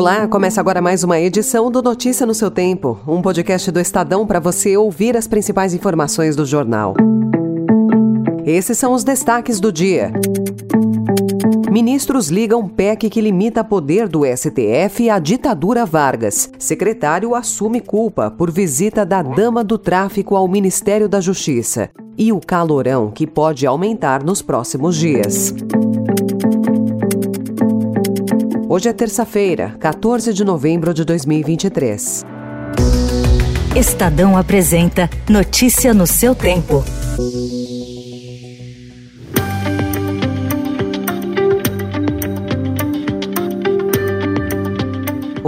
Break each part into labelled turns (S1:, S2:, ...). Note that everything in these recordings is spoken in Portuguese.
S1: Olá, começa agora mais uma edição do Notícia no seu Tempo, um podcast do Estadão para você ouvir as principais informações do jornal. Esses são os destaques do dia. Ministros ligam PEC que limita poder do STF à ditadura Vargas. Secretário assume culpa por visita da dama do tráfico ao Ministério da Justiça. E o calorão que pode aumentar nos próximos dias. Hoje é terça-feira, 14 de novembro de 2023.
S2: Estadão apresenta Notícia no seu tempo.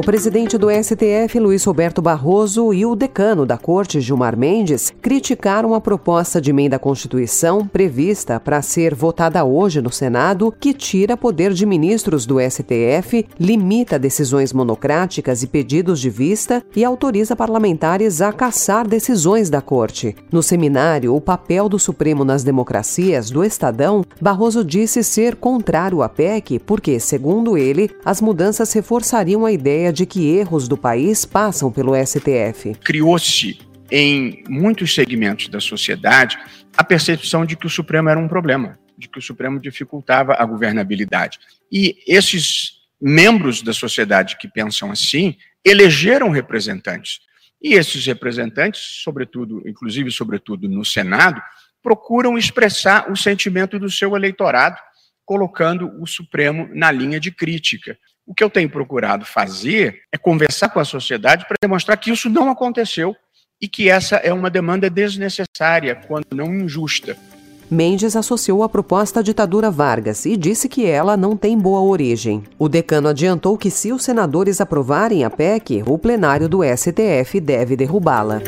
S1: O presidente do STF, Luiz Roberto Barroso, e o decano da Corte, Gilmar Mendes, criticaram a proposta de emenda à Constituição prevista para ser votada hoje no Senado, que tira poder de ministros do STF, limita decisões monocráticas e pedidos de vista e autoriza parlamentares a caçar decisões da Corte. No seminário O Papel do Supremo nas Democracias, do Estadão, Barroso disse ser contrário à PEC porque, segundo ele, as mudanças reforçariam a ideia de que erros do país passam pelo STF.
S3: Criou-se em muitos segmentos da sociedade a percepção de que o Supremo era um problema, de que o Supremo dificultava a governabilidade. E esses membros da sociedade que pensam assim elegeram representantes. E esses representantes, sobretudo, inclusive sobretudo no Senado, procuram expressar o sentimento do seu eleitorado, colocando o Supremo na linha de crítica. O que eu tenho procurado fazer é conversar com a sociedade para demonstrar que isso não aconteceu e que essa é uma demanda desnecessária, quando não injusta.
S1: Mendes associou a proposta à ditadura Vargas e disse que ela não tem boa origem. O decano adiantou que, se os senadores aprovarem a PEC, o plenário do STF deve derrubá-la.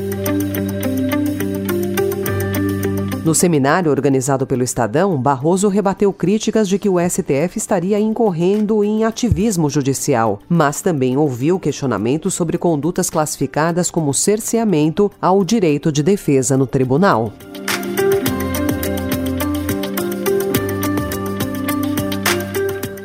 S1: No seminário organizado pelo Estadão, Barroso rebateu críticas de que o STF estaria incorrendo em ativismo judicial, mas também ouviu questionamentos sobre condutas classificadas como cerceamento ao direito de defesa no tribunal.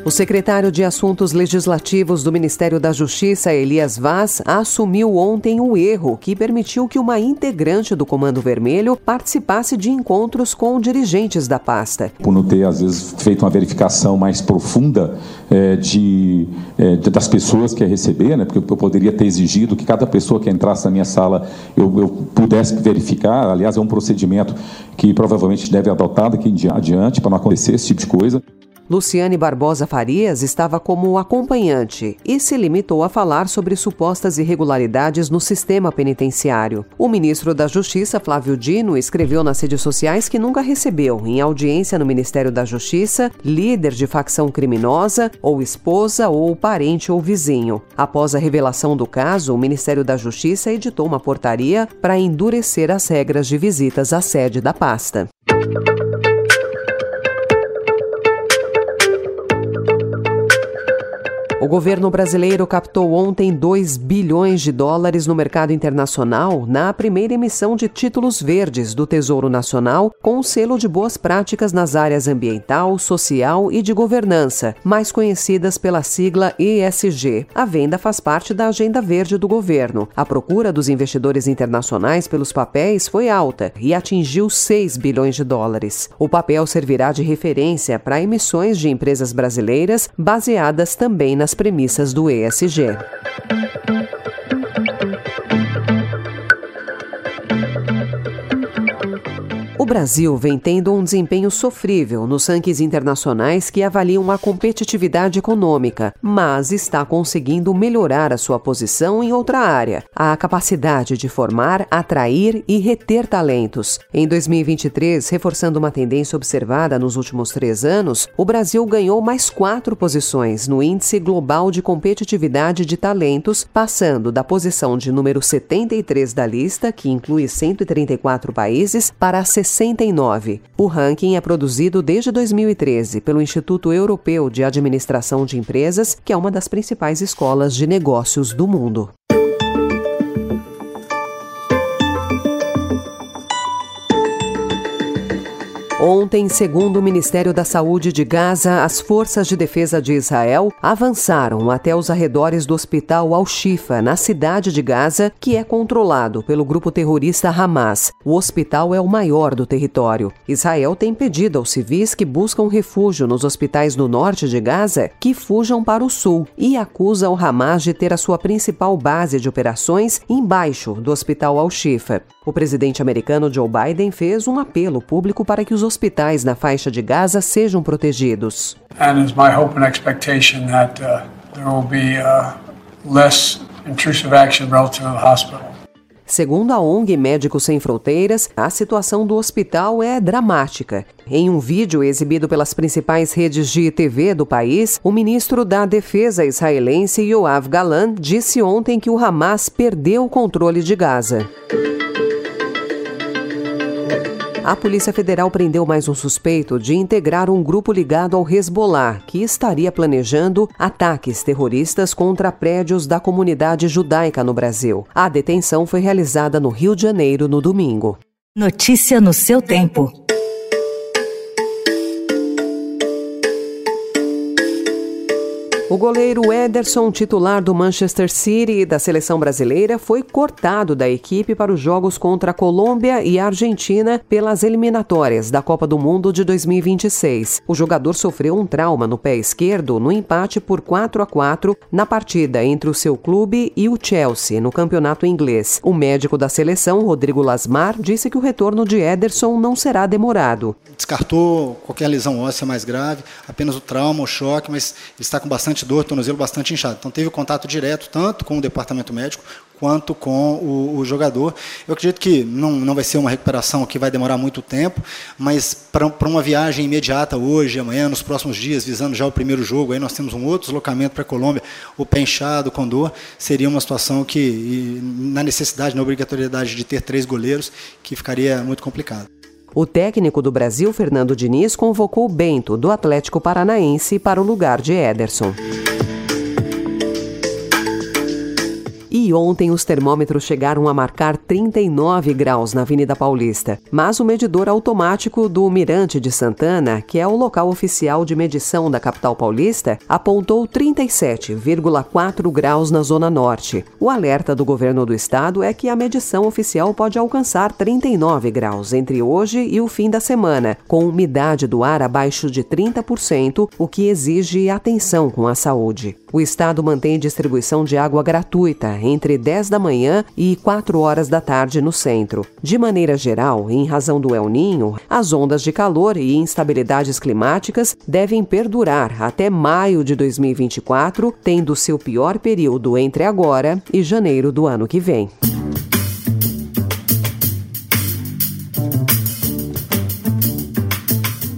S1: O secretário de Assuntos Legislativos do Ministério da Justiça, Elias Vaz, assumiu ontem o erro que permitiu que uma integrante do Comando Vermelho participasse de encontros com dirigentes da pasta.
S4: Por não ter, às vezes, feito uma verificação mais profunda é, de, é, das pessoas que ia receber, né? porque eu poderia ter exigido que cada pessoa que entrasse na minha sala eu, eu pudesse verificar. Aliás, é um procedimento que provavelmente deve adotar daqui em adiante para não acontecer esse tipo de coisa.
S1: Luciane Barbosa Farias estava como acompanhante e se limitou a falar sobre supostas irregularidades no sistema penitenciário. O ministro da Justiça, Flávio Dino, escreveu nas redes sociais que nunca recebeu, em audiência no Ministério da Justiça, líder de facção criminosa, ou esposa, ou parente ou vizinho. Após a revelação do caso, o Ministério da Justiça editou uma portaria para endurecer as regras de visitas à sede da pasta. O governo brasileiro captou ontem 2 bilhões de dólares no mercado internacional na primeira emissão de títulos verdes do Tesouro Nacional, com o selo de boas práticas nas áreas ambiental, social e de governança, mais conhecidas pela sigla ESG. A venda faz parte da agenda verde do governo. A procura dos investidores internacionais pelos papéis foi alta e atingiu 6 bilhões de dólares. O papel servirá de referência para emissões de empresas brasileiras baseadas também nas premissas do ESG. Brasil vem tendo um desempenho sofrível nos rankings internacionais que avaliam a competitividade econômica, mas está conseguindo melhorar a sua posição em outra área, a capacidade de formar, atrair e reter talentos. Em 2023, reforçando uma tendência observada nos últimos três anos, o Brasil ganhou mais quatro posições no Índice Global de Competitividade de Talentos, passando da posição de número 73 da lista, que inclui 134 países, para a 60 69. O ranking é produzido desde 2013 pelo Instituto Europeu de Administração de Empresas, que é uma das principais escolas de negócios do mundo. Ontem, segundo o Ministério da Saúde de Gaza, as forças de defesa de Israel avançaram até os arredores do hospital Al-Shifa, na cidade de Gaza, que é controlado pelo grupo terrorista Hamas. O hospital é o maior do território. Israel tem pedido aos civis que buscam refúgio nos hospitais do norte de Gaza que fujam para o sul e acusa o Hamas de ter a sua principal base de operações embaixo do hospital Al-Shifa. O presidente americano Joe Biden fez um apelo público para que os hospitais na faixa de Gaza sejam protegidos.
S5: And it's my hope and expectation that uh, there will be uh, less intrusive action relative to the hospital.
S1: Segundo a ONG Médicos Sem Fronteiras, a situação do hospital é dramática. Em um vídeo exibido pelas principais redes de TV do país, o ministro da Defesa israelense Yoav Galan disse ontem que o Hamas perdeu o controle de Gaza. A Polícia Federal prendeu mais um suspeito de integrar um grupo ligado ao Hezbollah, que estaria planejando ataques terroristas contra prédios da comunidade judaica no Brasil. A detenção foi realizada no Rio de Janeiro no domingo.
S2: Notícia no seu tempo.
S1: O goleiro Ederson, titular do Manchester City e da seleção brasileira, foi cortado da equipe para os jogos contra a Colômbia e a Argentina pelas eliminatórias da Copa do Mundo de 2026. O jogador sofreu um trauma no pé esquerdo no empate por 4 a 4 na partida entre o seu clube e o Chelsea no campeonato inglês. O médico da seleção, Rodrigo Lasmar, disse que o retorno de Ederson não será demorado.
S6: Descartou qualquer lesão óssea mais grave, apenas o trauma, o choque, mas está com bastante bastante dor, tornozelo bastante inchado. Então teve contato direto tanto com o departamento médico quanto com o, o, jogador. Eu acredito que não, não vai ser uma recuperação que vai demorar muito tempo, mas para uma viagem imediata hoje, amanhã, nos próximos dias, visando já o primeiro jogo, aí nós temos um outro deslocamento para a Colômbia, o pé inchado, com dor, seria uma situação que, na necessidade, na obrigatoriedade de ter três goleiros, que ficaria muito complicado.
S1: O técnico do Brasil, Fernando Diniz, convocou Bento, do Atlético Paranaense, para o lugar de Ederson. E ontem os termômetros chegaram a marcar 39 graus na Avenida Paulista. Mas o medidor automático do Mirante de Santana, que é o local oficial de medição da capital paulista, apontou 37,4 graus na Zona Norte. O alerta do governo do estado é que a medição oficial pode alcançar 39 graus entre hoje e o fim da semana, com umidade do ar abaixo de 30%, o que exige atenção com a saúde. O estado mantém distribuição de água gratuita entre 10 da manhã e 4 horas da tarde no centro. De maneira geral, em razão do El Ninho, as ondas de calor e instabilidades climáticas devem perdurar até maio de 2024, tendo seu pior período entre agora e janeiro do ano que vem.